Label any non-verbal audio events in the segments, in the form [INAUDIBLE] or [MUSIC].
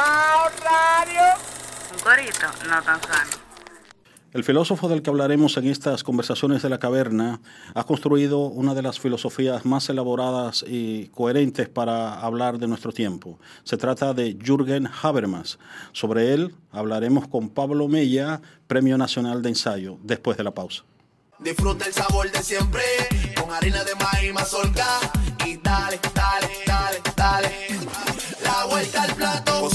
radio. Un corito no tan sano. El filósofo del que hablaremos en estas conversaciones de la caverna ha construido una de las filosofías más elaboradas y coherentes para hablar de nuestro tiempo. Se trata de Jürgen Habermas. Sobre él hablaremos con Pablo Mella, Premio Nacional de Ensayo, después de la pausa. Disfruta el sabor de siempre, con harina de maíz mazorca y dale, dale, dale,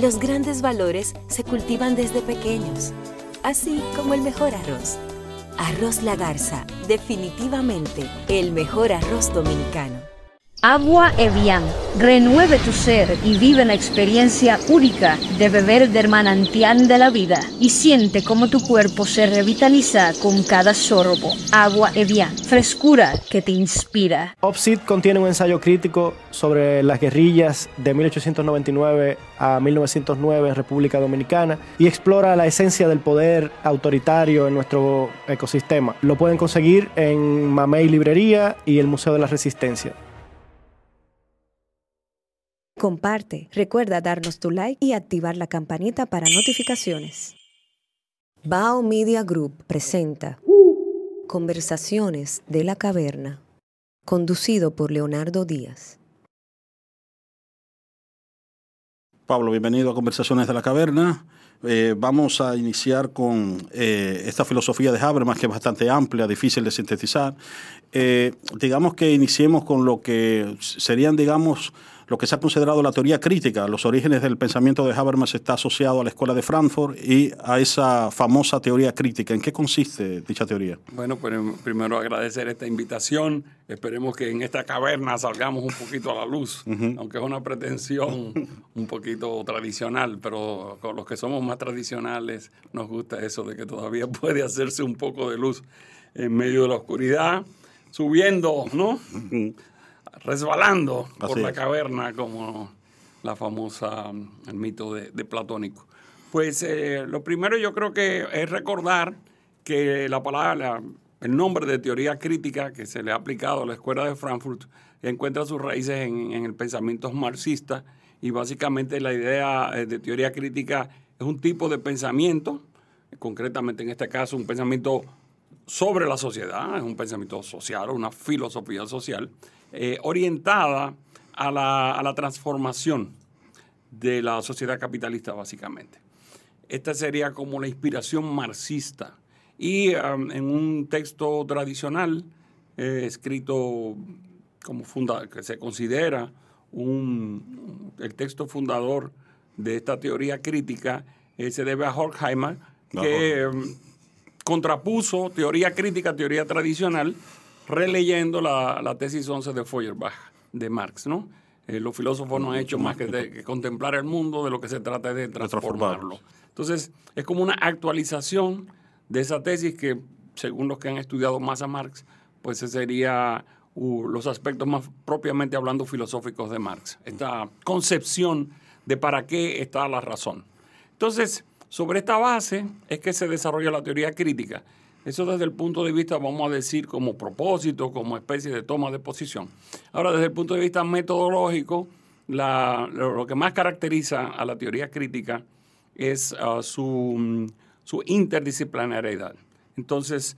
Los grandes valores se cultivan desde pequeños, así como el mejor arroz. Arroz La Garza, definitivamente el mejor arroz dominicano. Agua Evian. Renueve tu ser y vive la experiencia única de beber del manantial de la vida y siente cómo tu cuerpo se revitaliza con cada sorbo. Agua Evian. Frescura que te inspira. Opsit contiene un ensayo crítico sobre las guerrillas de 1899 a 1909 en República Dominicana y explora la esencia del poder autoritario en nuestro ecosistema. Lo pueden conseguir en Mamey Librería y el Museo de la Resistencia. Comparte, recuerda darnos tu like y activar la campanita para notificaciones. Bao Media Group presenta Conversaciones de la Caverna, conducido por Leonardo Díaz. Pablo, bienvenido a Conversaciones de la Caverna. Eh, vamos a iniciar con eh, esta filosofía de Habermas, que es bastante amplia, difícil de sintetizar. Eh, digamos que iniciemos con lo que serían, digamos, lo que se ha considerado la teoría crítica. Los orígenes del pensamiento de Habermas está asociado a la Escuela de Frankfurt y a esa famosa teoría crítica. ¿En qué consiste dicha teoría? Bueno, pues primero agradecer esta invitación. Esperemos que en esta caverna salgamos un poquito a la luz, aunque es una pretensión un poquito tradicional, pero con los que somos más tradicionales nos gusta eso de que todavía [LAUGHS] puede hacerse un poco de luz en medio de la oscuridad, subiendo, ¿no? Resbalando por la caverna como la famosa, el mito de, Platónico. Pues eh, lo primero yo creo que es recordar que la palabra, el nombre de teoría crítica que se le ha aplicado a la Escuela de Frankfurt encuentra sus raíces en, en el pensamiento marxista y básicamente la idea eh, de teoría crítica es un tipo de pensamiento, concretamente en este caso un pensamiento sobre la sociedad, es un pensamiento social, una filosofía social, eh, orientada a la, a la, transformación de la sociedad capitalista, básicamente. Esta sería como la inspiración marxista. Y um, en un texto tradicional, eh, escrito como funda que se considera un, el texto fundador de esta teoría crítica, eh, se debe a Horkheimer, que um, contrapuso teoría crítica, teoría tradicional, releyendo la, tesis 11 de Feuerbach de Marx, ¿no? Eh, los filósofos no han hecho más que, contemplar el mundo, de lo que se trata de transformarlo. Entonces, es como una actualización de esa tesis que, según los que han estudiado más a Marx, pues ese sería los aspectos más propiamente hablando filosóficos de Marx. Esta concepción de para qué está la razón. Entonces, sobre esta base es que se desarrolla la teoría crítica. Eso desde el punto de vista, vamos a decir, como propósito, como especie de toma de posición. Ahora, desde el punto de vista metodológico, lo, que más caracteriza a la teoría crítica es uh, su, su, interdisciplinariedad. Entonces,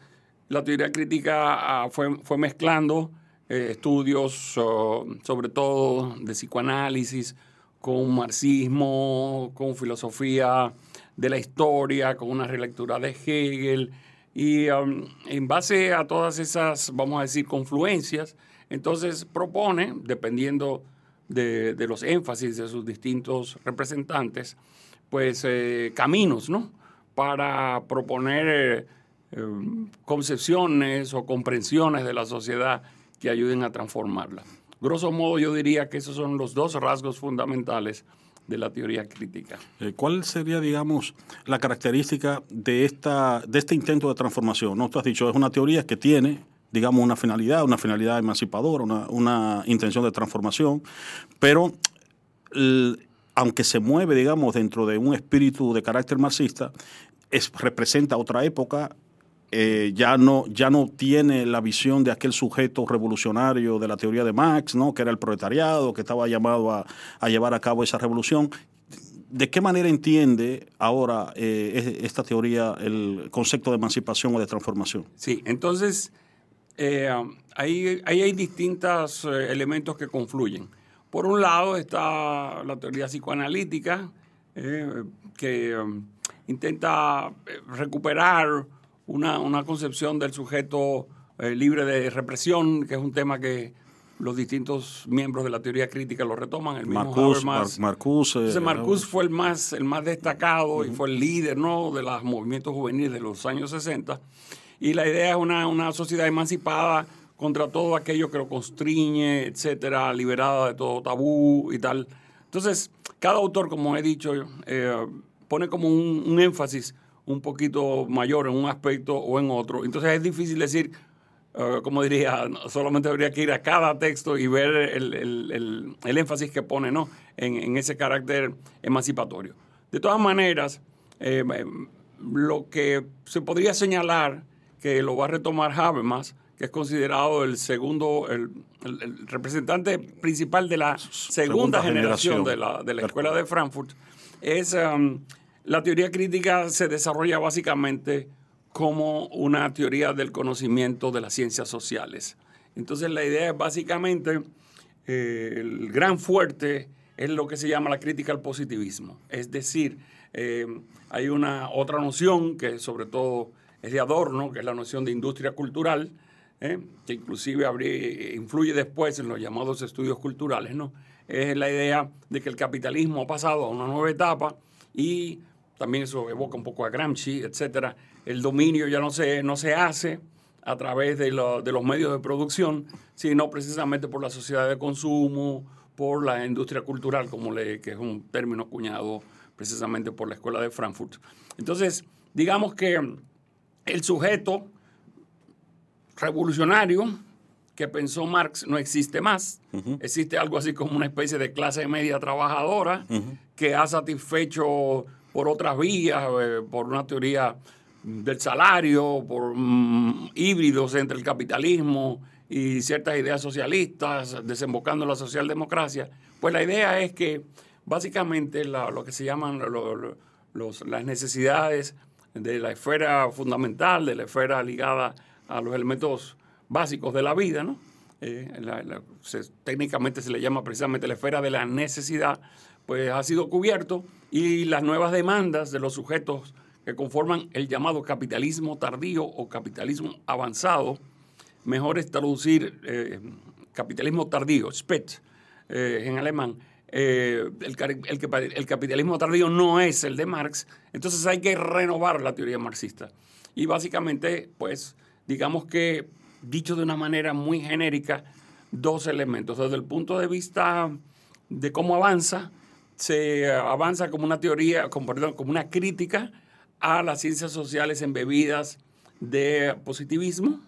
la teoría crítica uh, fue, fue, mezclando eh, estudios, sobre todo de psicoanálisis, con marxismo, con filosofía de la historia, con una relectura de Hegel, y um, en base a todas esas, vamos a decir, confluencias, Entonces propone, dependiendo de, de los énfasis de sus distintos representantes, pues eh, caminos, ¿no? Para proponer eh, eh, concepciones o comprensiones de la sociedad que ayuden a transformarla. Grosso modo, yo diría que esos son los dos rasgos fundamentales de la teoría crítica. Eh, ¿Cuál sería, digamos, la característica de, esta, de este intento de transformación? ¿No? Tú has dicho, es una teoría que tiene, digamos, una finalidad, una finalidad emancipadora, una, una intención de transformación, pero aunque se mueve, digamos, dentro de un espíritu de carácter marxista, es, representa otra época, eh, ya, no, ya no tiene la visión de aquel sujeto revolucionario de la teoría de Marx, ¿no? que era el proletariado, que estaba llamado a, llevar a cabo esa revolución. ¿De qué manera entiende ahora eh, es- esta teoría el concepto de emancipación o de transformación? Sí, entonces eh, ahí, ahí hay distintos elementos que confluyen. Por un lado está la teoría psicoanalítica, que intenta recuperar una, una concepción del sujeto eh, libre de represión, que es un tema que los distintos miembros de la teoría crítica lo retoman. El mismo Marcus, Mar-. Marcus, eh, Entonces Marcus fue el más, el más destacado y fue el líder ¿no? de los movimientos juveniles de los años 60. Y la idea es una, una sociedad emancipada contra todo aquello que lo constriñe, etcétera, liberada de todo tabú y tal. Entonces, cada autor, como he dicho, eh, pone como un, un énfasis un poquito mayor en un aspecto o en otro. Entonces es difícil decir, eh, como diría, solamente habría que ir a cada texto y ver el, el- el- el énfasis que pone ¿no? en, en ese carácter emancipatorio. De todas maneras, eh, lo que se podría señalar que lo va a retomar Habermas, que es considerado el segundo, el, el- el representante principal de la segunda, Segunda generación, generación. de la, de la escuela de Frankfurt, es um, la teoría crítica se desarrolla básicamente como una teoría del conocimiento de las ciencias sociales. Entonces la idea es básicamente, eh, el gran fuerte es lo que se llama la crítica al positivismo. Es decir, eh, hay una otra noción que sobre todo es de Adorno, que es la noción de industria cultural, ¿eh? que inclusive habría- influye después en los llamados estudios culturales, ¿no? Es la idea de que el capitalismo ha pasado a una nueva etapa y también eso evoca un poco a Gramsci, etcétera. El dominio ya no se, no se hace a través de, lo- de los medios de producción, sino precisamente por la sociedad de consumo, por la industria cultural, como le, que es un término acuñado precisamente por la Escuela de Frankfurt. Entonces, digamos que el sujeto revolucionario que pensó Marx no existe más. Existe algo así como una especie de clase media trabajadora que ha satisfecho por otras vías, eh, por una teoría del salario, por mm, híbridos entre el capitalismo y ciertas ideas socialistas, desembocando la socialdemocracia. Pues la idea es que básicamente lo que se llaman lo- lo- los- las necesidades de la esfera fundamental, de la esfera ligada a los elementos básicos de la vida, ¿no? Eh, técnicamente se le llama precisamente la esfera de la necesidad, pues ha sido cubierto y las nuevas demandas de los sujetos que conforman el llamado capitalismo tardío o capitalismo avanzado, mejor es traducir eh, capitalismo tardío, Spät, eh, en alemán. Eh, el, el el capitalismo tardío no es el de Marx, entonces hay que renovar la teoría marxista. Y básicamente, pues, digamos que, dicho de una manera muy genérica, dos elementos. Desde el punto de vista de cómo avanza, se avanza como una teoría, como, perdón, como una crítica a las ciencias sociales embebidas de positivismo,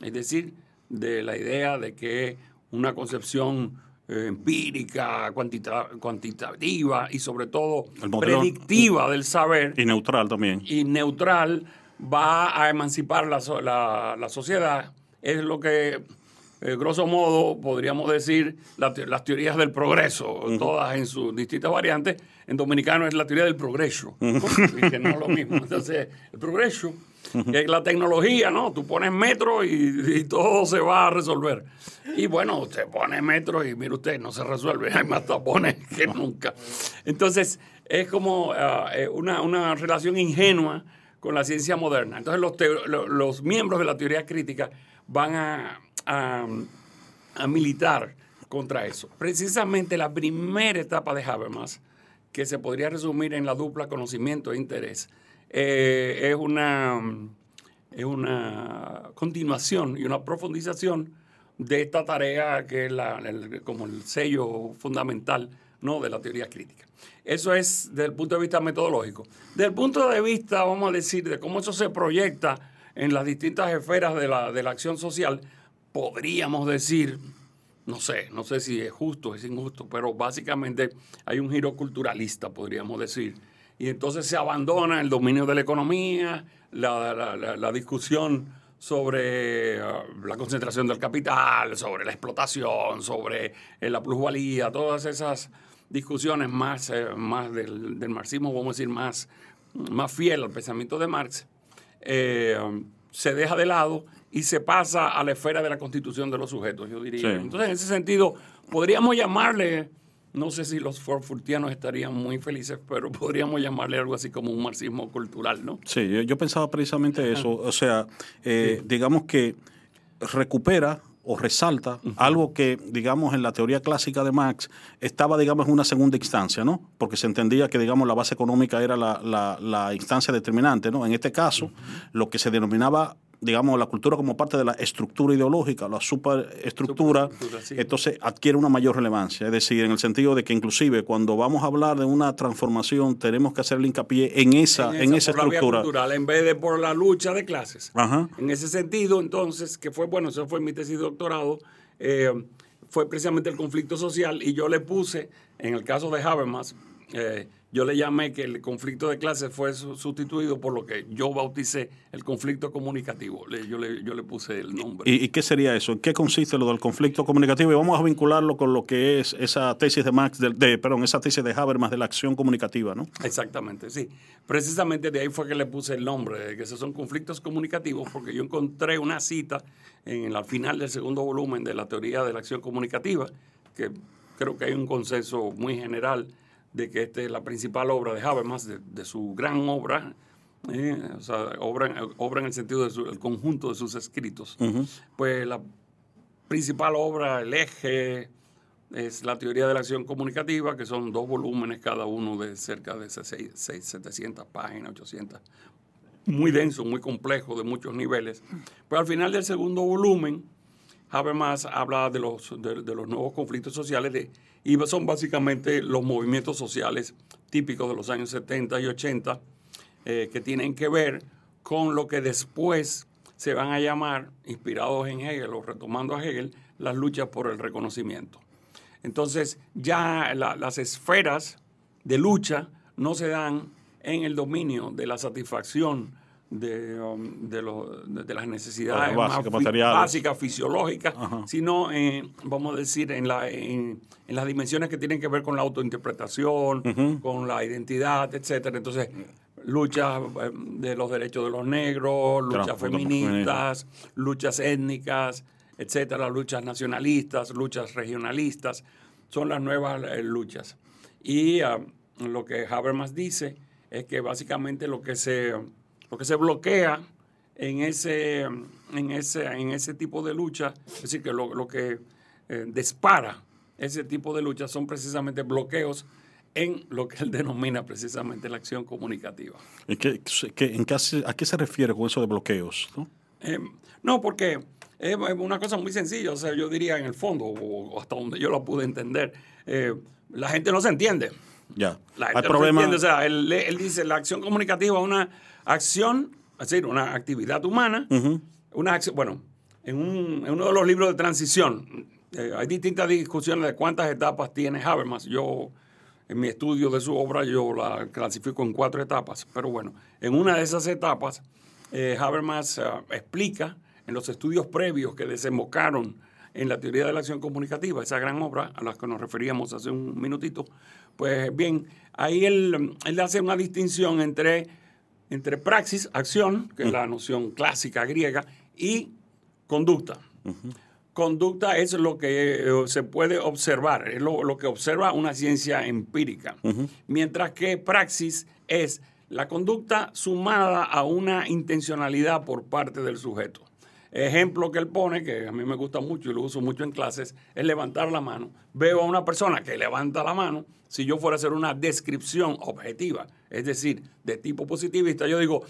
es decir, de la idea de que una concepción eh, empírica, cuantita- cuantitativa y sobre todo predictiva del saber Y neutral también. y neutral va a emancipar la, so- la- la sociedad. Es lo que, eh, grosso modo, podríamos decir la te- las teorías del progreso, todas en sus distintas variantes. En dominicano es la teoría del progreso, ¿no? [LAUGHS] Y que no es lo mismo. Entonces, el progreso, que es la tecnología, ¿no? Tú pones metro y, y todo se va a resolver. Y bueno, usted pone metro y mire usted, no se resuelve, [LAUGHS] hay más tapones que nunca. Entonces, es como eh, una, una relación ingenua con la ciencia moderna. Entonces, los, los miembros de la teoría crítica van a, a, militar contra eso. Precisamente la primera etapa de Habermas, que se podría resumir en la dupla conocimiento e interés, eh, es, una, es una continuación y una profundización de esta tarea que es la, como el sello fundamental ¿no? de la teoría crítica. Eso es desde el punto de vista metodológico. Desde el punto de vista, vamos a decir, de cómo eso se proyecta en las distintas esferas de la, de la acción social, podríamos decir, no sé, no sé si es justo o es injusto, pero básicamente hay un giro culturalista, podríamos decir. Y entonces se abandona el dominio de la economía, la, discusión sobre ah, la concentración del capital, sobre la explotación, sobre eh, la plusvalía, todas esas discusiones más, eh, más del, del marxismo, vamos a decir, más, más fiel al pensamiento de Marx, eh, se deja de lado y se pasa a la esfera de la constitución de los sujetos, yo diría. Sí. Entonces, en ese sentido, podríamos llamarle, no sé si los forfurtianos estarían muy felices, pero podríamos llamarle algo así como un marxismo cultural, ¿no? Sí, yo, yo pensaba precisamente eso. O sea, eh, digamos que recupera o resalta algo que, digamos, en la teoría clásica de Marx estaba, digamos, en una segunda instancia, ¿no? Porque se entendía que, digamos, la base económica era la, la- la instancia determinante, ¿no? En este caso, lo que se denominaba digamos, la cultura como parte de la estructura ideológica, la superestructura, Superestructura, sí. entonces adquiere una mayor relevancia. Es decir, en el sentido de que inclusive cuando vamos a hablar de una transformación, tenemos que hacerle hincapié en esa, en esa, por la vía estructura. cultural, en vez de por la lucha de clases. Ajá. En ese sentido, entonces, que fue, bueno, eso fue mi tesis de doctorado, eh, fue precisamente el conflicto social y yo le puse, en el caso de Habermas, eh, yo le llamé que el conflicto de clases fue su- sustituido por lo que yo bauticé el conflicto comunicativo. Yo, le, yo le puse el nombre. ¿Y, y qué sería eso? ¿En qué consiste lo del conflicto comunicativo? Y vamos a vincularlo con lo que es esa tesis de Max, de, de- perdón, esa tesis de Habermas de la acción comunicativa, ¿no? Exactamente, sí. Precisamente de ahí fue que le puse el nombre, de que esos son conflictos comunicativos, porque yo encontré una cita en el final del segundo volumen de la teoría de la acción comunicativa, que creo que hay un consenso muy general de que esta es la principal obra de Habermas, de, de su gran obra, eh, o sea, obra, obra en el sentido del conjunto de sus escritos. Pues la principal obra, el eje, es la teoría de la acción comunicativa, que son dos volúmenes cada uno de cerca de seis- seis- 700 páginas, 800. Muy denso, muy complejo, de muchos niveles. Pero al final del segundo volumen, Habermas habla de los, de, los nuevos conflictos sociales de, y son básicamente los movimientos sociales típicos de los años 70 y 80 eh, que tienen que ver con lo que después se van a llamar, inspirados en Hegel o retomando a Hegel, las luchas por el reconocimiento. Entonces ya la- las esferas de lucha no se dan en el dominio de la satisfacción de, um, de, lo- de- de las necesidades Las básicas, más fi- básicas, fisiológicas, sino, en, vamos a decir, en, la, en, en las dimensiones que tienen que ver con la autointerpretación, con la identidad, etcétera. Entonces, luchas eh, de los derechos de los negros, luchas feministas, luchas étnicas, etcétera, luchas nacionalistas, luchas regionalistas, son las nuevas eh, luchas. Y ah, lo que Habermas dice es que básicamente lo que se, lo que se bloquea en ese, en ese, en ese tipo de lucha, es decir, que lo, lo que eh, dispara ese tipo de lucha son precisamente bloqueos en lo que él [LAUGHS] denomina precisamente la acción comunicativa. ¿Y qué- qué- en qué ¿A qué se refiere con eso de bloqueos? no? Eh, no, porque es una cosa muy sencilla, o sea, yo diría en el fondo, o, o hasta donde yo la pude entender, eh, la gente no se entiende. Ya. La gente entiende, o sea, él, él dice la acción comunicativa es una acción, es decir, una actividad humana, una acción, bueno, en, un- en uno de los libros de transición, eh, hay distintas discusiones de cuántas etapas tiene Habermas. Yo, en mi estudio de su obra, yo la clasifico en cuatro etapas, pero bueno, en una de esas etapas, eh, Habermas eh, explica en los estudios previos que desembocaron en la teoría de la acción comunicativa, esa gran obra a la que nos referíamos hace un minutito, pues bien, ahí él, él hace una distinción entre, entre praxis, acción, que es la noción clásica griega, y conducta. Conducta es lo que eh, se puede observar, es lo, lo que observa una ciencia empírica, mientras que praxis es la conducta sumada a una intencionalidad por parte del sujeto. Ejemplo que él pone, que a mí me gusta mucho y lo uso mucho en clases, es levantar la mano. Veo a una persona que levanta la mano, si yo fuera a hacer una descripción objetiva, es decir, de tipo positivista, yo digo,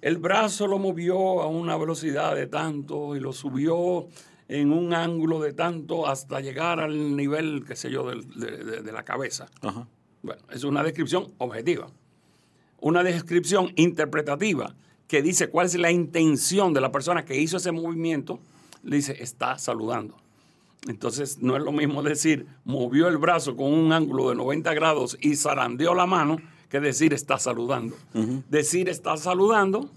el brazo lo movió a una velocidad de tanto y lo subió en un ángulo de tanto hasta llegar al nivel, qué sé yo, de, de- de la cabeza. Ajá. Bueno, es una descripción objetiva. Una descripción interpretativa que dice cuál es la intención de la persona que hizo ese movimiento, le dice, está saludando. Entonces, no es lo mismo decir, movió el brazo con un ángulo de 90 grados y zarandeó la mano, que decir, está saludando. Decir, está saludando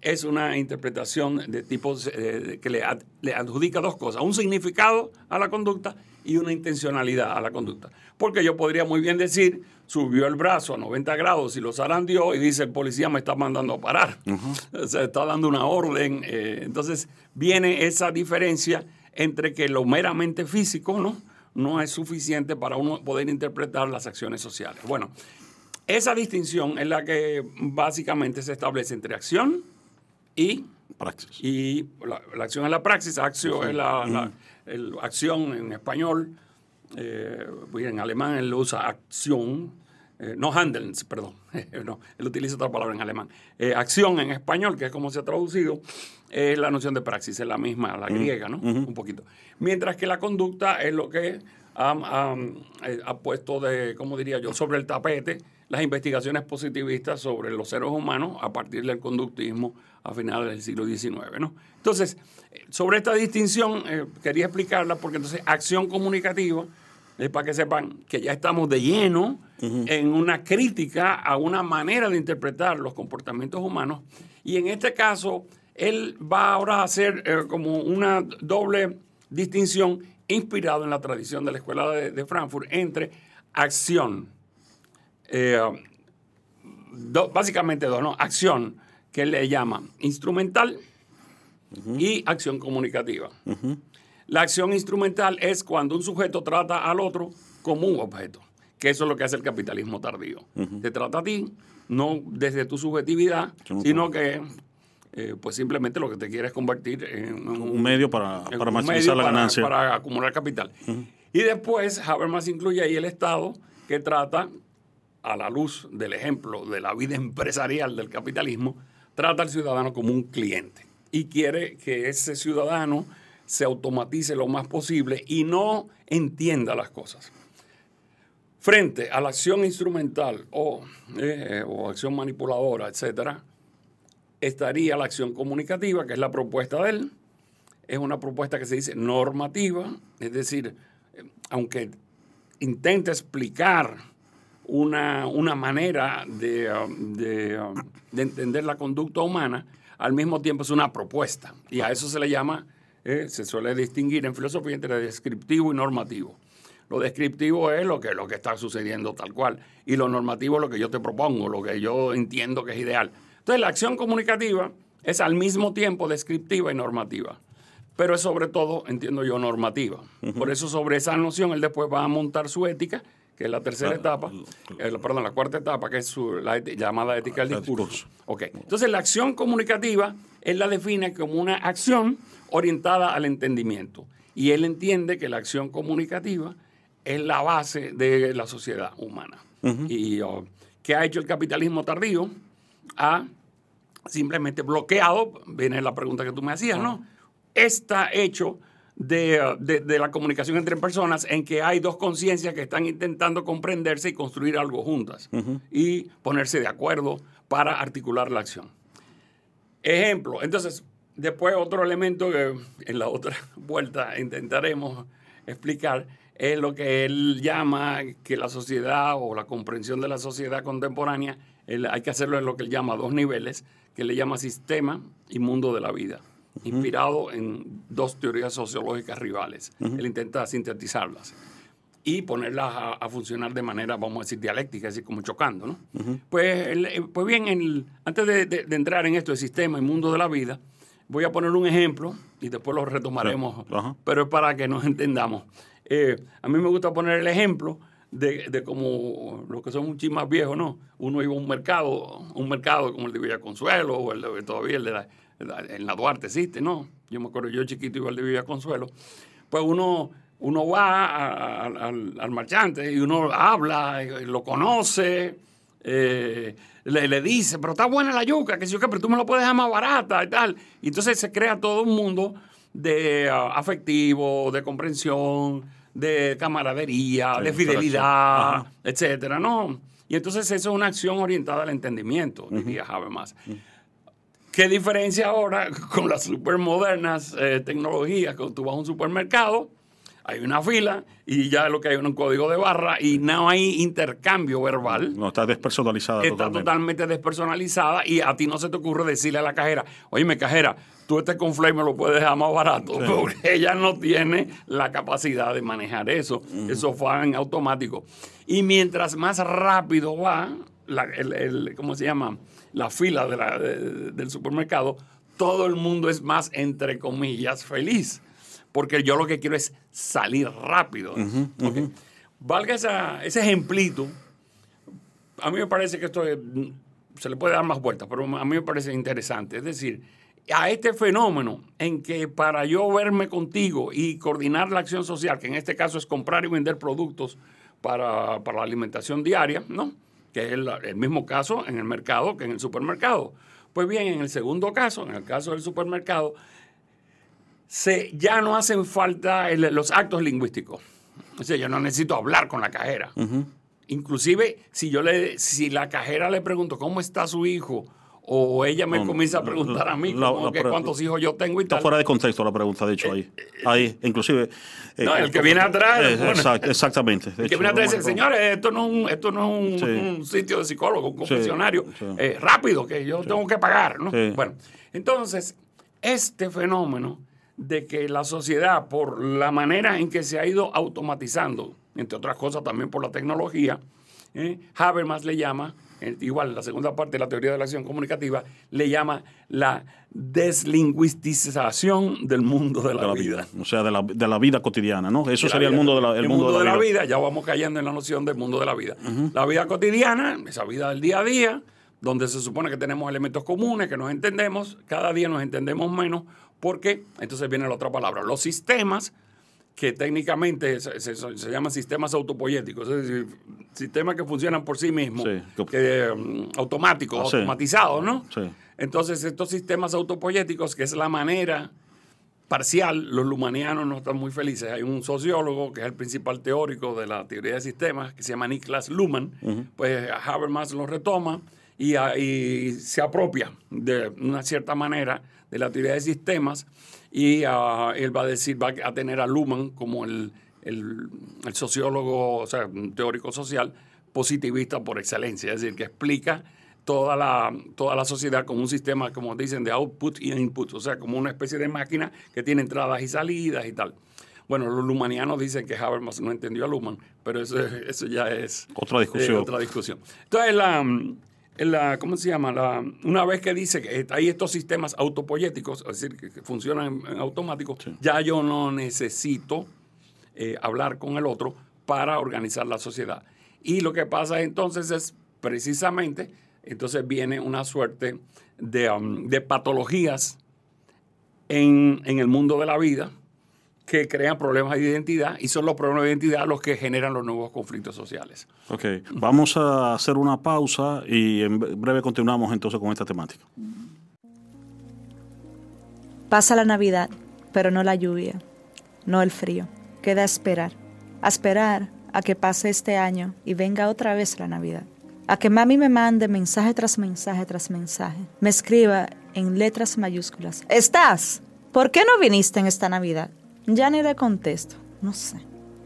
es una interpretación de tipo eh, que le, ad- le adjudica dos cosas, un significado a la conducta y una intencionalidad a la conducta. Porque yo podría muy bien decir, subió el brazo a 90 grados y lo zarandeó y dice, el policía me está mandando a parar. [LAUGHS] O sea, está dando una orden. eh, entonces viene esa diferencia entre que lo meramente físico no, no es suficiente para uno poder interpretar las acciones sociales. Bueno, esa distinción es la que básicamente se establece entre acción y Praxis. y la, la acción es la praxis, acción es la, la- el- acción en español, en alemán él usa acción, eh, no handeln, perdón, [LAUGHS] no, él utiliza otra palabra en alemán. Eh, acción en español, que es como se ha traducido, es la noción de praxis, es la misma, la griega, ¿no? Un poquito. Mientras que la conducta es lo que eh, ha puesto de, ¿cómo diría yo?, sobre el tapete las investigaciones positivistas sobre los seres humanos a partir del conductismo a finales del siglo XIX. ¿no? Entonces, eh, sobre esta distinción eh, quería explicarla porque entonces acción comunicativa, es para que sepan que ya estamos de lleno en una crítica a una manera de interpretar los comportamientos humanos y en este caso él va ahora a hacer eh, como una doble distinción inspirado en la tradición de la Escuela de, de Frankfurt entre acción, eh, do- básicamente dos, ¿no? Acción, que él le llama instrumental, y acción comunicativa. La acción instrumental es cuando un sujeto trata al otro como un objeto, que eso es lo que hace el capitalismo tardío. Te trata a ti, no desde tu subjetividad, Sino que eh, pues simplemente lo que te quiere es convertir en Un medio para, en para un maximizar medio la para- ganancia. Para acumular capital. Y después Habermas incluye ahí el Estado que trata, a la luz del ejemplo de la vida empresarial del capitalismo, trata al ciudadano como un cliente y quiere que ese ciudadano se automatice lo más posible y no entienda las cosas. Frente a la acción instrumental o, eh, o acción manipuladora, etcétera, estaría la acción comunicativa, que es la propuesta de él. Es una propuesta que se dice normativa, es decir, eh, aunque intenta explicar una, una manera de, um, de, um, de entender la conducta humana, al mismo tiempo es una propuesta. Y a eso se le llama, eh, se suele distinguir en filosofía entre descriptivo y normativo. Lo descriptivo es lo que, lo que está sucediendo tal cual. Y lo normativo es lo que yo te propongo, lo que yo entiendo que es ideal. Entonces, la acción comunicativa es al mismo tiempo descriptiva y normativa. Pero es sobre todo, entiendo yo, normativa. Por eso, sobre esa noción, él después va a montar su ética, que es la tercera etapa, eh, la- perdón, la cuarta etapa, que es su, la llamada ética del El discurso. discurso. Ok. Entonces, la acción comunicativa, él la define como una acción orientada al entendimiento. Y él entiende que la acción comunicativa es la base de la sociedad humana. Y oh, ¿qué ha hecho el capitalismo tardío? Ha simplemente bloqueado, viene la pregunta que tú me hacías, ¿no? Está hecho de, de- de la comunicación entre personas en que hay dos conciencias que están intentando comprenderse y construir algo juntas y ponerse de acuerdo para articular la acción. Ejemplo, entonces, después otro elemento que en la otra [LAUGHS] vuelta intentaremos explicar es lo que él llama que la sociedad o la comprensión de la sociedad contemporánea, él- hay que hacerlo en lo que él llama dos niveles, que le llama sistema y mundo de la vida, inspirado en dos teorías sociológicas rivales. Él intenta sintetizarlas y ponerlas a, a funcionar de manera, vamos a decir, dialéctica, así como chocando. ¿no? pues, el- eh, pues bien, el- antes de, de- de entrar en esto de sistema y mundo de la vida, voy a poner un ejemplo y después lo retomaremos, pero es para que nos entendamos. Eh, a mí me gusta poner el ejemplo de, de como los que son un más viejos, ¿no? Uno iba a un mercado, un mercado como el de Villa Consuelo o el de, todavía el de la, en la Duarte existe, ¿no? Yo me acuerdo, yo chiquito igual de vivía Consuelo. Pues uno, uno va a- a- al, al marchante y uno habla, y lo conoce, eh, le, le dice, pero está buena la yuca, que si yo qué, pero tú me lo puedes dejar más barata y tal. Y entonces se crea todo un mundo de ah, afectivo, de comprensión, de camaradería, Sí, de fidelidad, etcétera, ¿no? Y entonces eso es una acción orientada al entendimiento, diría Habermas. ¿Qué diferencia ahora con las supermodernas eh, tecnologías? Cuando tú vas a un supermercado, hay una fila y ya lo que hay es un código de barra y no hay intercambio verbal. No, está despersonalizada Está totalmente. totalmente despersonalizada y a ti no se te ocurre decirle a la cajera, oye, cajera, tú este conflay me lo puedes dejar más barato, porque [LAUGHS] ella no tiene la capacidad de manejar eso. Eso fue en automático. Y mientras más rápido va, la, el, el- ¿cómo se llama? La fila de la- de- del supermercado, todo el mundo es más, entre comillas, feliz. Porque yo lo que quiero es salir rápido. Valga esa- ese ejemplito, a mí me parece que esto es- se le puede dar más vueltas, pero a mí me parece interesante. Es decir, a este fenómeno en que para yo verme contigo y coordinar la acción social, que en este caso es comprar y vender productos para, para la alimentación diaria, ¿no? Que es el, el mismo caso en el mercado que en el supermercado. Pues bien, en el segundo caso, en el caso del supermercado, se, ya no hacen falta el- los actos lingüísticos. O sea, yo no necesito hablar con la cajera. Inclusive, si yo le, si la cajera le pregunto cómo está su hijo, o ella me No, comienza a preguntar a mí la- como la que pre- cuántos hijos yo tengo y Está tal. fuera de contexto la pregunta, de hecho, ahí. Ahí, inclusive. eh, No, el que viene atrás, eh, bueno. exact- exactamente. El que viene atrás dice, señores, esto no es un, esto no es un, Sí. un sitio de psicólogo, un confesionario. sí. Eh, rápido, que yo tengo que pagar. Bueno, entonces, este fenómeno de que la sociedad, por la manera en que se ha ido automatizando, entre otras cosas también por la tecnología, ¿eh? Habermas le llama, eh, igual la segunda parte de la teoría de la acción comunicativa, le llama la deslingüistización del mundo de la, De la vida. vida. O sea, de la, de la vida cotidiana, ¿no? Eso sería el mundo de la, el mundo de la vida. ya vamos cayendo en la noción del mundo de la vida. La vida cotidiana, esa vida del día a día, donde se supone que tenemos elementos comunes, que nos entendemos, cada día nos entendemos menos, porque entonces viene la otra palabra, los sistemas que técnicamente se, se- se llaman sistemas autopoyéticos, es decir, sistemas que funcionan por sí mismos, Sí. que, mm, automáticos, Ah, sí. automatizados, ¿no? Sí. Entonces, estos sistemas autopoyéticos, que es la manera parcial, los lumanianos no están muy felices. Hay un sociólogo que es el principal teórico de la teoría de sistemas, que se llama Niklas Luhmann, pues Habermas lo retoma y, y se apropia de una cierta manera de la teoría de sistemas y ah, él va a decir, va a tener a Luhmann como el, el- el sociólogo, o sea, un teórico social positivista por excelencia, es decir, que explica toda la, toda la sociedad como un sistema, como dicen, de output y input, o sea, como una especie de máquina que tiene entradas y salidas y tal. Bueno, los lumanianos dicen que Habermas no entendió a Luhmann, pero eso, eso ya es Otra discusión. eh, otra discusión. Entonces, la, la- ¿cómo se llama? La, una vez que dice que hay estos sistemas autopoyéticos, es decir, que, funcionan en, en automático, ya yo no necesito eh, hablar con el otro para organizar la sociedad. Y lo que pasa entonces es precisamente, entonces viene una suerte de, um, de patologías en, en el mundo de la vida que crean problemas de identidad y son los problemas de identidad los que generan los nuevos conflictos sociales. Ok, vamos a hacer una pausa y en breve continuamos entonces con esta temática. Pasa la Navidad, pero no la lluvia, no el frío. Queda esperar, a esperar a que pase este año y venga otra vez la Navidad. A que mami me mande mensaje tras mensaje tras mensaje, me escriba en letras mayúsculas. ¿Estás? ¿Por qué no viniste en esta Navidad? Ya ni le contesto, no sé.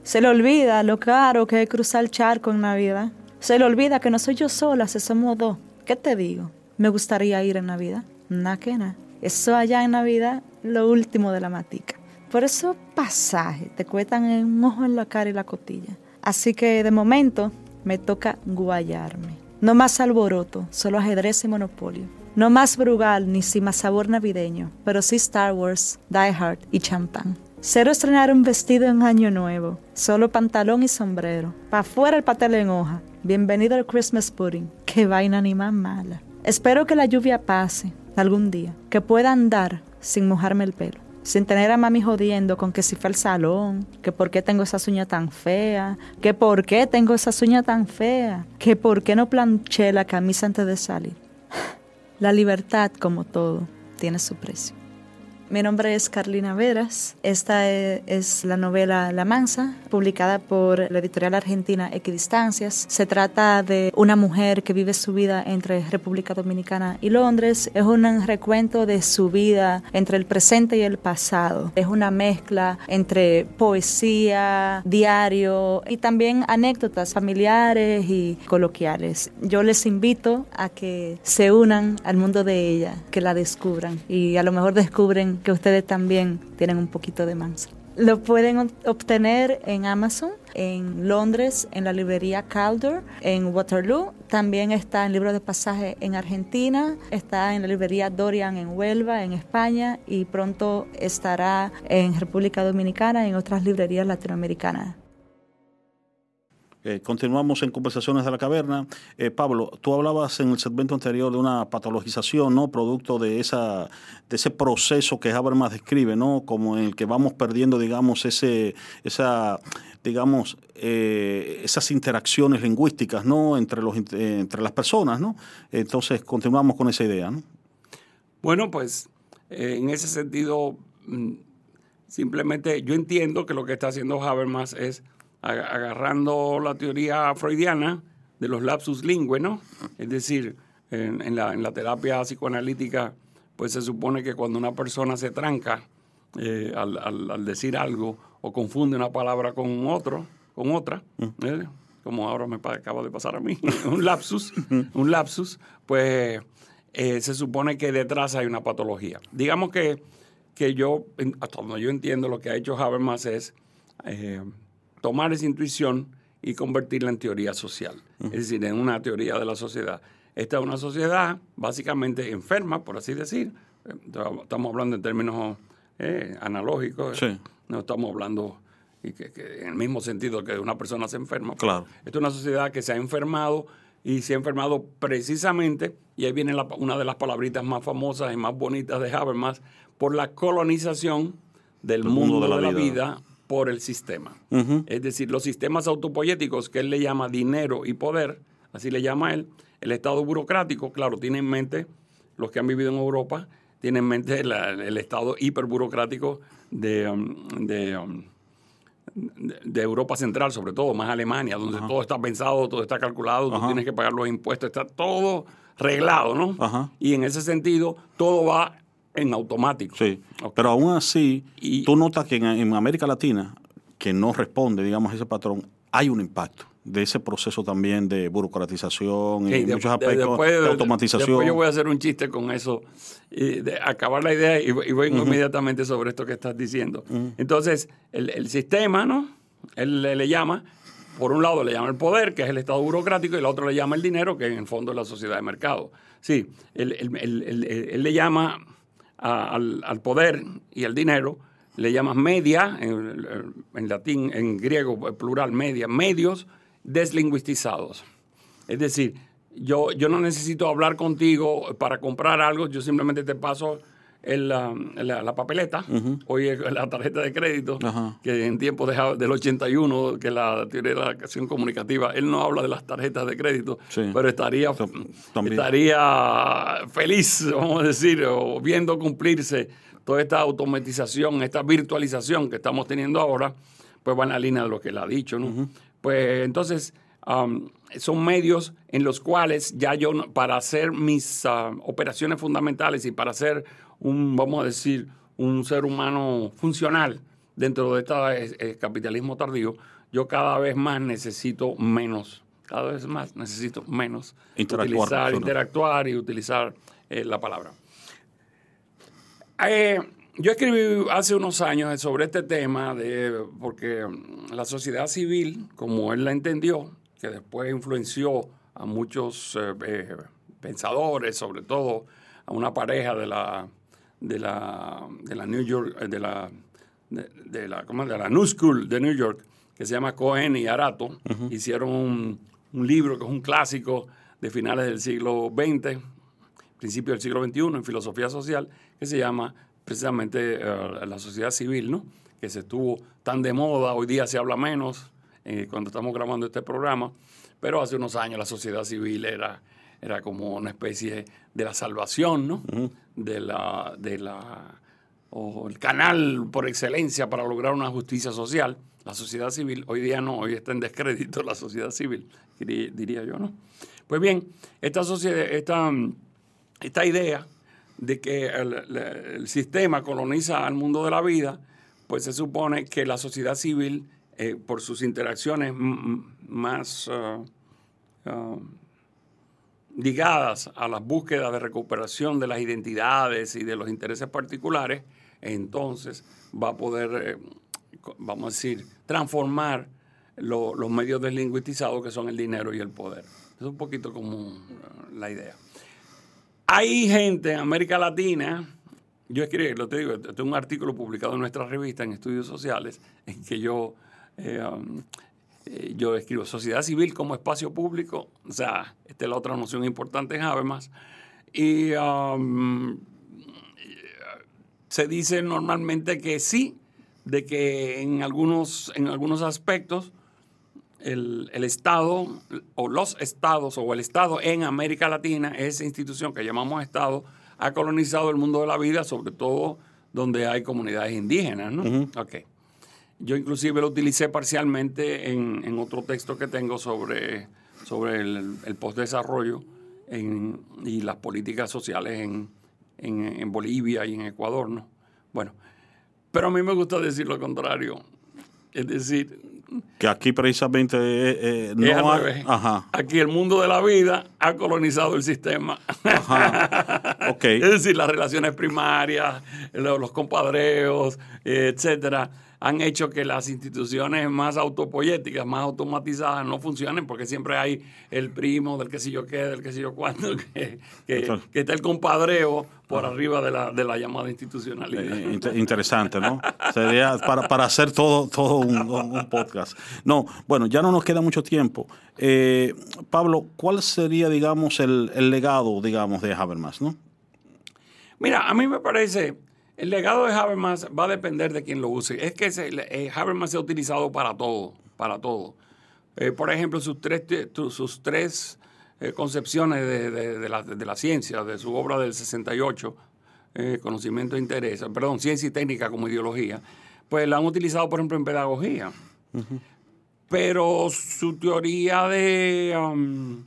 Se le olvida lo caro que es cruzar el charco en Navidad. Se le olvida que no soy yo sola, se somos dos. ¿Qué te digo? Me gustaría ir en Navidad. Nada que nada. Eso allá en Navidad, lo último de la matica. Por eso pasaje te cuestan un ojo en la cara y la cotilla. Así que de momento me toca guayarme. No más alboroto, solo ajedrez y monopolio. No más Brugal ni sin más sabor navideño, pero sí Star Wars, Die Hard y champán. Cero estrenar un vestido en año nuevo, solo pantalón y sombrero. Pa' afuera el pastel en hoja. Bienvenido al Christmas pudding. Qué vaina ni más mala. Espero que la lluvia pase, algún día, que pueda andar sin mojarme el pelo, sin tener a mami jodiendo con que si fue al salón, que por qué tengo esa uñas tan fea, que por qué tengo esa uñas tan fea, que por qué no planché la camisa antes de salir. [SIGHS] La libertad, como todo, tiene su precio. Mi nombre es Carlina Veras. Esta e, es la novela La Mansa, publicada por la editorial argentina Equidistancias. Se trata de una mujer que vive su vida entre República Dominicana y Londres. Es un recuento de su vida entre el presente y el pasado. Es una mezcla entre poesía, diario y también anécdotas familiares y coloquiales. Yo les invito a que se unan al mundo de ella, que la descubran y a lo mejor descubren que ustedes también tienen un poquito de mansa. Lo pueden obtener en Amazon, en Londres, en la librería Calder, en Waterloo. También está en libro de pasaje en Argentina, está en la librería Dorian en Huelva, en España, y pronto estará en República Dominicana y en otras librerías latinoamericanas. Eh, continuamos en Conversaciones de la Caverna. Eh, Pablo, tú hablabas en el segmento anterior de una patologización, ¿no? Producto de, esa, de ese proceso que Habermas describe, ¿no? Como en el que vamos perdiendo, digamos, ese, esa, digamos, eh, esas interacciones lingüísticas, ¿no? Entre, los, entre las personas, ¿no? Entonces, continuamos con esa idea, ¿no? Bueno, pues, en ese sentido, mm, simplemente yo entiendo que lo que está haciendo Habermas es agarrando la teoría freudiana de los lapsus lingüe, ¿no? Es decir, en, la, terapia psicoanalítica, pues se supone que cuando una persona se tranca eh, al, decir algo o confunde una palabra con otro, con otra, ¿eh? como ahora me acaba de pasar a mí, [LAUGHS] un lapsus, un lapsus, pues eh, se supone que detrás hay una patología. Digamos que, que yo, hasta donde yo entiendo, lo que ha hecho Habermas es tomar esa intuición y convertirla en teoría social, es decir, en una teoría de la sociedad. Esta es una sociedad básicamente enferma, por así decir. Estamos hablando en términos eh, analógicos, no estamos hablando y que, en el mismo sentido que una persona se enferma. Claro. Esta es una sociedad que se ha enfermado y se ha enfermado precisamente, y ahí viene una de las palabritas más famosas y más bonitas de Habermas, por la colonización del mundo, de la, vida por el sistema. Es decir, los sistemas autopoyéticos que él le llama dinero y poder, así le llama él, el Estado burocrático, claro, tiene en mente, los que han vivido en Europa, tiene en mente el Estado hiperburocrático de, um, um, de, de, Europa Central, sobre todo, más Alemania, donde todo está pensado, todo está calculado, tú tienes que pagar los impuestos, está todo reglado, ¿no? Y en ese sentido, todo va en automático. Sí, pero aún así, tú notas que en, América Latina, que no responde, digamos, a ese patrón, hay un impacto de ese proceso también de burocratización y muchos aspectos de, automatización. Después yo voy a hacer un chiste con eso, y de acabar la idea y, voy inmediatamente sobre esto que estás diciendo. Entonces, el, sistema, ¿no? Él le, llama, por un lado le llama el poder, que es el Estado burocrático, y el otro le llama el dinero, que en el fondo es la sociedad de mercado. Sí, él le llama al, poder y al dinero, le llamas media, en, latín, en griego, plural, media, medios deslingüistizados. Es decir, yo, yo no necesito hablar contigo para comprar algo, yo simplemente te paso la, papeleta, hoy la tarjeta de crédito, que en tiempos de, del 81, que la teoría de la acción comunicativa, él no habla de las tarjetas de crédito, pero estaría, estaría feliz, vamos a decir, o viendo cumplirse toda esta automatización, esta virtualización que estamos teniendo ahora, pues va en la línea de lo que él ha dicho, ¿no? Pues entonces... son medios en los cuales ya yo, para hacer mis ah, operaciones fundamentales y para hacer un, vamos a decir, un ser humano funcional dentro de este capitalismo tardío, yo cada vez más necesito menos, cada vez más necesito menos interactuar, utilizar, interactuar y utilizar eh, la palabra. Eh, yo escribí hace unos años sobre este tema, de, porque la sociedad civil, como él la entendió, que después influenció a muchos pensadores, sobre todo a una pareja de la de la, de la New York, de la, de, la, ¿cómo? de la New School de New York, que se llama Cohen y Arato, hicieron un, libro que es un clásico de finales del siglo XX, principios del siglo XXI en filosofía social, que se llama precisamente eh, la sociedad civil, ¿no? que se estuvo tan de moda, hoy día se habla menos eh, cuando estamos grabando este programa, pero hace unos años la sociedad civil era, era como una especie de la salvación, ¿no? de la, de la, o el canal por excelencia para lograr una justicia social. La sociedad civil, hoy día no, hoy está en descrédito la sociedad civil, diría, yo, ¿no? Pues bien, esta sociedad, esta, esta idea de que el, el sistema coloniza al mundo de la vida, pues se supone que la sociedad civil, eh, por sus interacciones más uh, uh, ligadas a las búsquedas de recuperación de las identidades y de los intereses particulares, entonces va a poder, eh, vamos a decir, transformar lo- los medios deslingüistizados que son el dinero y el poder. Es un poquito como uh, la idea. Hay gente en América Latina, yo escribí, lo te digo, tengo un artículo publicado en nuestra revista en Estudios Sociales, en que yo, eh, um, eh, yo escribo sociedad civil como espacio público, o sea, esta es la otra noción importante en Habermas, y um, se dice normalmente que sí, de que en algunos, en algunos aspectos el, el Estado o los estados o el Estado en América Latina, esa institución que llamamos Estado, ha colonizado el mundo de la vida, sobre todo donde hay comunidades indígenas, ¿no? Ok. Yo inclusive lo utilicé parcialmente en, en otro texto que tengo sobre, sobre el, el postdesarrollo en- y las políticas sociales en, en, Bolivia y en Ecuador, ¿no? Bueno, pero a mí me gusta decir lo contrario. Es decir, Que aquí precisamente eh, eh, es no al hay- revés. Ajá. Aquí el mundo de la vida ha colonizado el sistema. [LAUGHS] Ok. Es decir, las relaciones primarias, lo- los compadreos, eh, etcétera, han hecho que las instituciones más autopoyéticas, más automatizadas, no funcionen porque siempre hay el primo del que sé yo qué, del que sé yo cuándo, [LAUGHS] que, que- Claro. que está el compadreo por arriba de la, de la llamada institucionalidad. Eh, inter- interesante, ¿no? Sería para, para hacer todo, todo un podcast. No, bueno, ya no nos queda mucho tiempo. Eh, Pablo, ¿cuál sería, digamos, el, el legado, digamos, de Habermas, no? Mira, a mí me parece, el legado de Habermas va a depender de quién lo use. Es que se- eh, Habermas se ha utilizado para todo, para todo. Eh, por ejemplo, sus tres, sus tres eh, concepciones de, de- de la, de la ciencia, de su obra del 68, eh, Conocimiento e Interés, perdón, Ciencia y Técnica como ideología, pues la han utilizado, por ejemplo, en pedagogía. Pero su teoría de, um,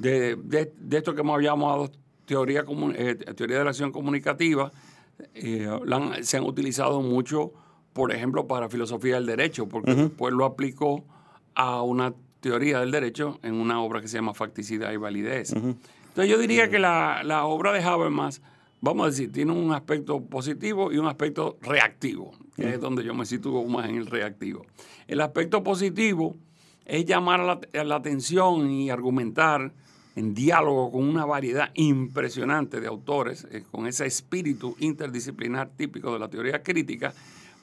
de, de- de esto que hemos llamado teoría, eh, teoría de la acción comunicativa, eh, han- se han utilizado mucho, por ejemplo, para filosofía del derecho, porque después lo aplicó a una teoría del derecho en una obra que se llama Facticidad y Validez. Entonces yo diría que la, la obra de Habermas, vamos a decir, tiene un aspecto positivo y un aspecto reactivo, que es donde yo me sitúo más en el reactivo. El aspecto positivo es llamar la, a la atención y argumentar en diálogo con una variedad impresionante de autores, eh, con ese espíritu interdisciplinar típico de la teoría crítica,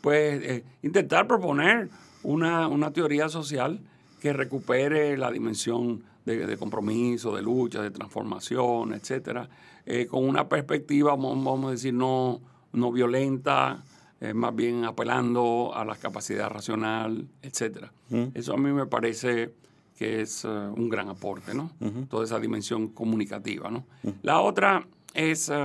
pues eh, intentar proponer una, una teoría social que recupere la dimensión de, de compromiso, de lucha, de transformación, etcétera, eh, con una perspectiva, mo- vamos a decir, no, no violenta, más bien apelando a la capacidad racional, etcétera. Eso a mí me parece que es eh, un gran aporte, ¿no? Toda esa dimensión comunicativa, ¿no? La otra es eh,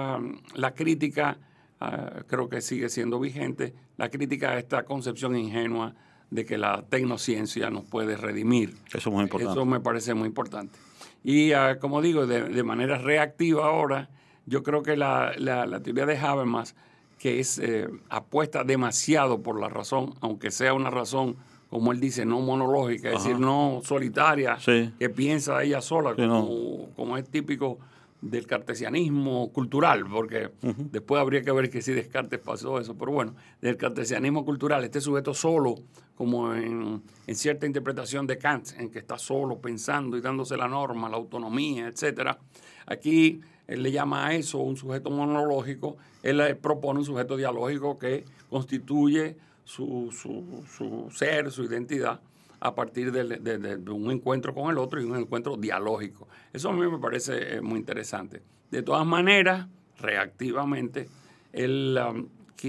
la crítica, eh, creo que sigue siendo vigente, la crítica a esta concepción ingenua de que la tecnociencia nos puede redimir. Eso es muy importante. Eso me parece muy importante. Y como digo, de, de manera reactiva ahora, yo creo que la, la- la teoría de Habermas, que es eh, apuesta demasiado por la razón, aunque sea una razón, como él dice, no monológica, es decir, no solitaria, Sí. que piensa ella sola, Sí, no. como, es típico del cartesianismo cultural, porque después habría que ver que si Descartes pasó eso, pero bueno, del cartesianismo cultural, este sujeto solo, como en, en cierta interpretación de Kant, en que está solo pensando y dándose la norma, la autonomía, etcétera. Aquí él le llama a eso un sujeto monológico, él propone un sujeto dialógico que constituye su, su- ser, su identidad, a partir de, un encuentro con el otro y un encuentro dialógico. Eso a mí me parece eh, muy interesante. De todas maneras, reactivamente, él um,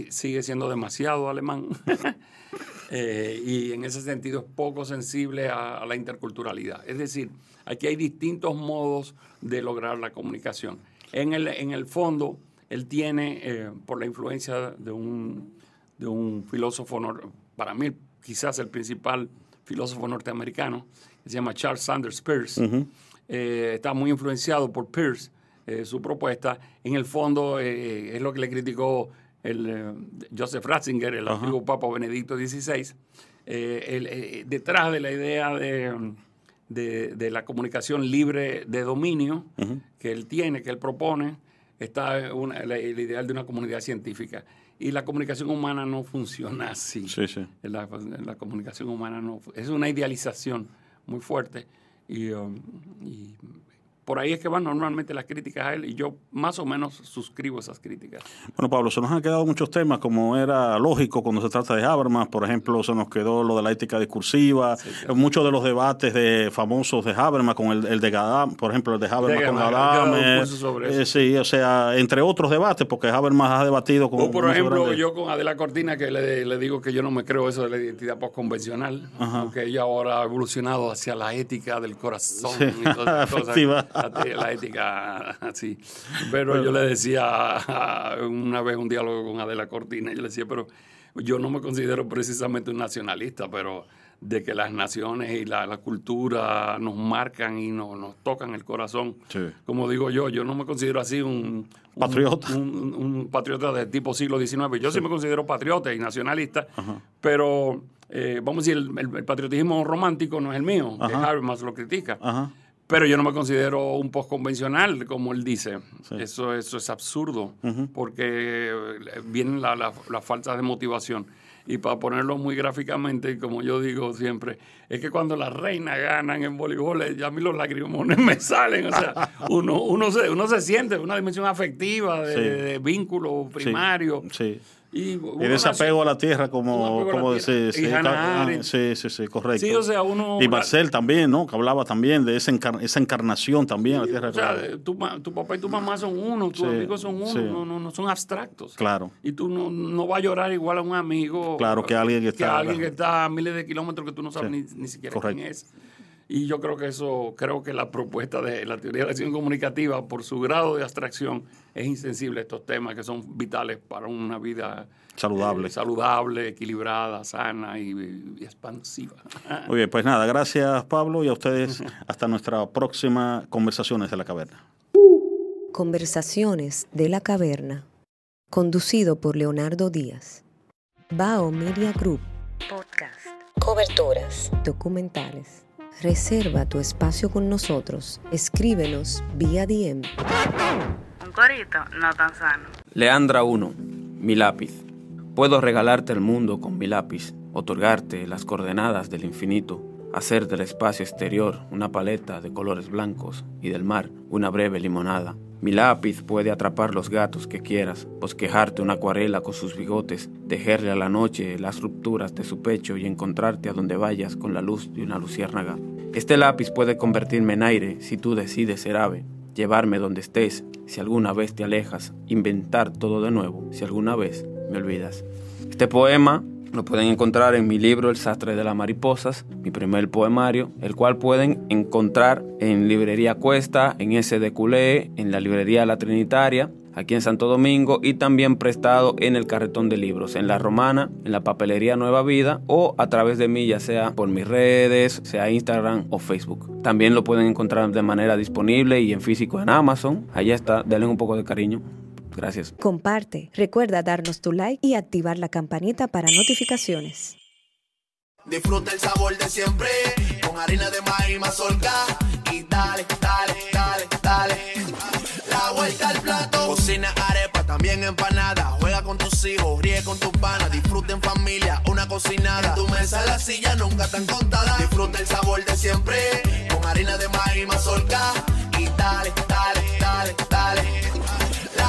sigue siendo demasiado alemán [LAUGHS] eh, y en ese sentido es poco sensible a, a la interculturalidad. Es decir, aquí hay distintos modos de lograr la comunicación. En el, en el fondo, él tiene, eh, por la influencia de un, de un filósofo, para mí quizás el principal filósofo norteamericano, que se llama Charles Sanders Peirce, eh, está muy influenciado por Peirce, eh, su propuesta. En el fondo eh, es lo que le criticó el, Joseph Ratzinger, el antiguo Papa Benedicto XVI, el, detrás de la idea de, de- de la comunicación libre de dominio que él tiene, que él propone, está una- la- el ideal de una comunidad científica. Y la comunicación humana no funciona así. Sí, sí. La, la comunicación humana no es una idealización muy fuerte y, um, y por ahí es que van normalmente las críticas a él y yo más o menos suscribo esas críticas. Bueno, Pablo, se nos han quedado muchos temas, como era lógico cuando se trata de Habermas. Por ejemplo, se nos quedó lo de la ética discursiva, muchos de los debates de famosos de Habermas con el, el de Gadam, por ejemplo, el de Habermas De con Gadam, eso. eh, sí, o sea, entre otros debates, porque Habermas ha debatido con... O por ejemplo, grandes- yo con Adela Cortina, que le, le digo que yo no me creo eso de la identidad postconvencional, porque ella ahora ha evolucionado hacia la ética del corazón Sí, y todas esas [LAUGHS] cosas. La, ética así. Pero yo le decía una vez un diálogo con Adela Cortina, yo le decía, pero yo no me considero precisamente un nacionalista, pero de que las naciones y la, la cultura nos marcan y nos, nos tocan el corazón. Sí. Como digo yo, yo no me considero así un, Patriota. Un, un- un patriota de tipo siglo XIX. Yo sí, me considero patriota y nacionalista, pero eh, vamos a decir, el, el- el patriotismo romántico no es el mío, que. Habermas lo critica. Ajá. Pero yo no me considero un postconvencional, como él dice. Eso, eso es absurdo, porque eh, vienen la- la- las faltas de motivación. Y para ponerlo muy gráficamente, como yo digo siempre, es que cuando las reinas ganan en voleibol, eh, ya a mí los lagrimones [LAUGHS] me salen. O sea, uno, uno, se, uno se siente una dimensión afectiva, de, Sí. de vínculo primario. Sí. Y desapego a la tierra, como, como decir. Y Sí, sí, sí, sí, correcto. Sí, o sea, uno- Y Marcel también, ¿no? Que hablaba también de esa, encar- esa encarnación también a la tierra. O sea, tu, tu papá y tu mamá son uno, tus Sí, amigos son uno, sí. no, no, no son abstractos. Claro. Y tú no, no vas a llorar igual a un amigo. Claro, que alguien que está- alguien que está a miles de kilómetros que tú no sabes Sí, ni, ni siquiera correcto. quién es. Y yo creo que eso, creo que la propuesta de la teoría de la acción comunicativa, por su grado de abstracción, es insensible a estos temas que son vitales para una vida Saludable. eh, saludable, equilibrada, sana y, y expansiva. Muy bien, pues nada, gracias Pablo y a ustedes [LAUGHS] hasta nuestra próxima Conversaciones de la Caverna. Conversaciones de la Caverna. Conducido por Leonardo Díaz. Bao Media Group. Podcast. Coberturas. Documentales. Reserva tu espacio con nosotros. Escríbenos vía DM. Un corito no tan sano. Leandra 1. Mi lápiz. Puedo regalarte el mundo con mi lápiz, otorgarte las coordenadas del infinito, hacer del espacio exterior una paleta de colores blancos y del mar una breve limonada. Mi lápiz puede atrapar los gatos que quieras, bosquejarte una acuarela con sus bigotes, tejerle a la noche las rupturas de su pecho y encontrarte a donde vayas con la luz de una luciérnaga. Este lápiz puede convertirme en aire si tú decides ser ave, llevarme donde estés si alguna vez te alejas, inventar todo de nuevo si alguna vez me olvidas. Este poema lo pueden encontrar en mi libro El sastre de las mariposas, mi primer poemario, el cual pueden encontrar en Librería Cuesta, en S de Culé, en la Librería La Trinitaria, aquí en Santo Domingo y también prestado en el carretón de libros, en La Romana, en la papelería Nueva Vida o a través de mí, ya sea por mis redes, sea Instagram o Facebook. También lo pueden encontrar de manera disponible y en físico en Amazon. Allá está, denle un poco de cariño. Gracias. Comparte. Recuerda darnos tu like y activar la campanita para notificaciones. Disfruta el sabor de siempre con harina de maíz mazorca y dale, dale, dale, dale. La vuelta al plato. Cocina arepa, también empanada. Juega con tus hijos, ríe con tus panas. Disfruta en familia, una cocinada. En tu mesa la silla nunca tan contada. Disfruta el sabor de siempre con harina de maíz mazorca y dale, dale, dale, dale.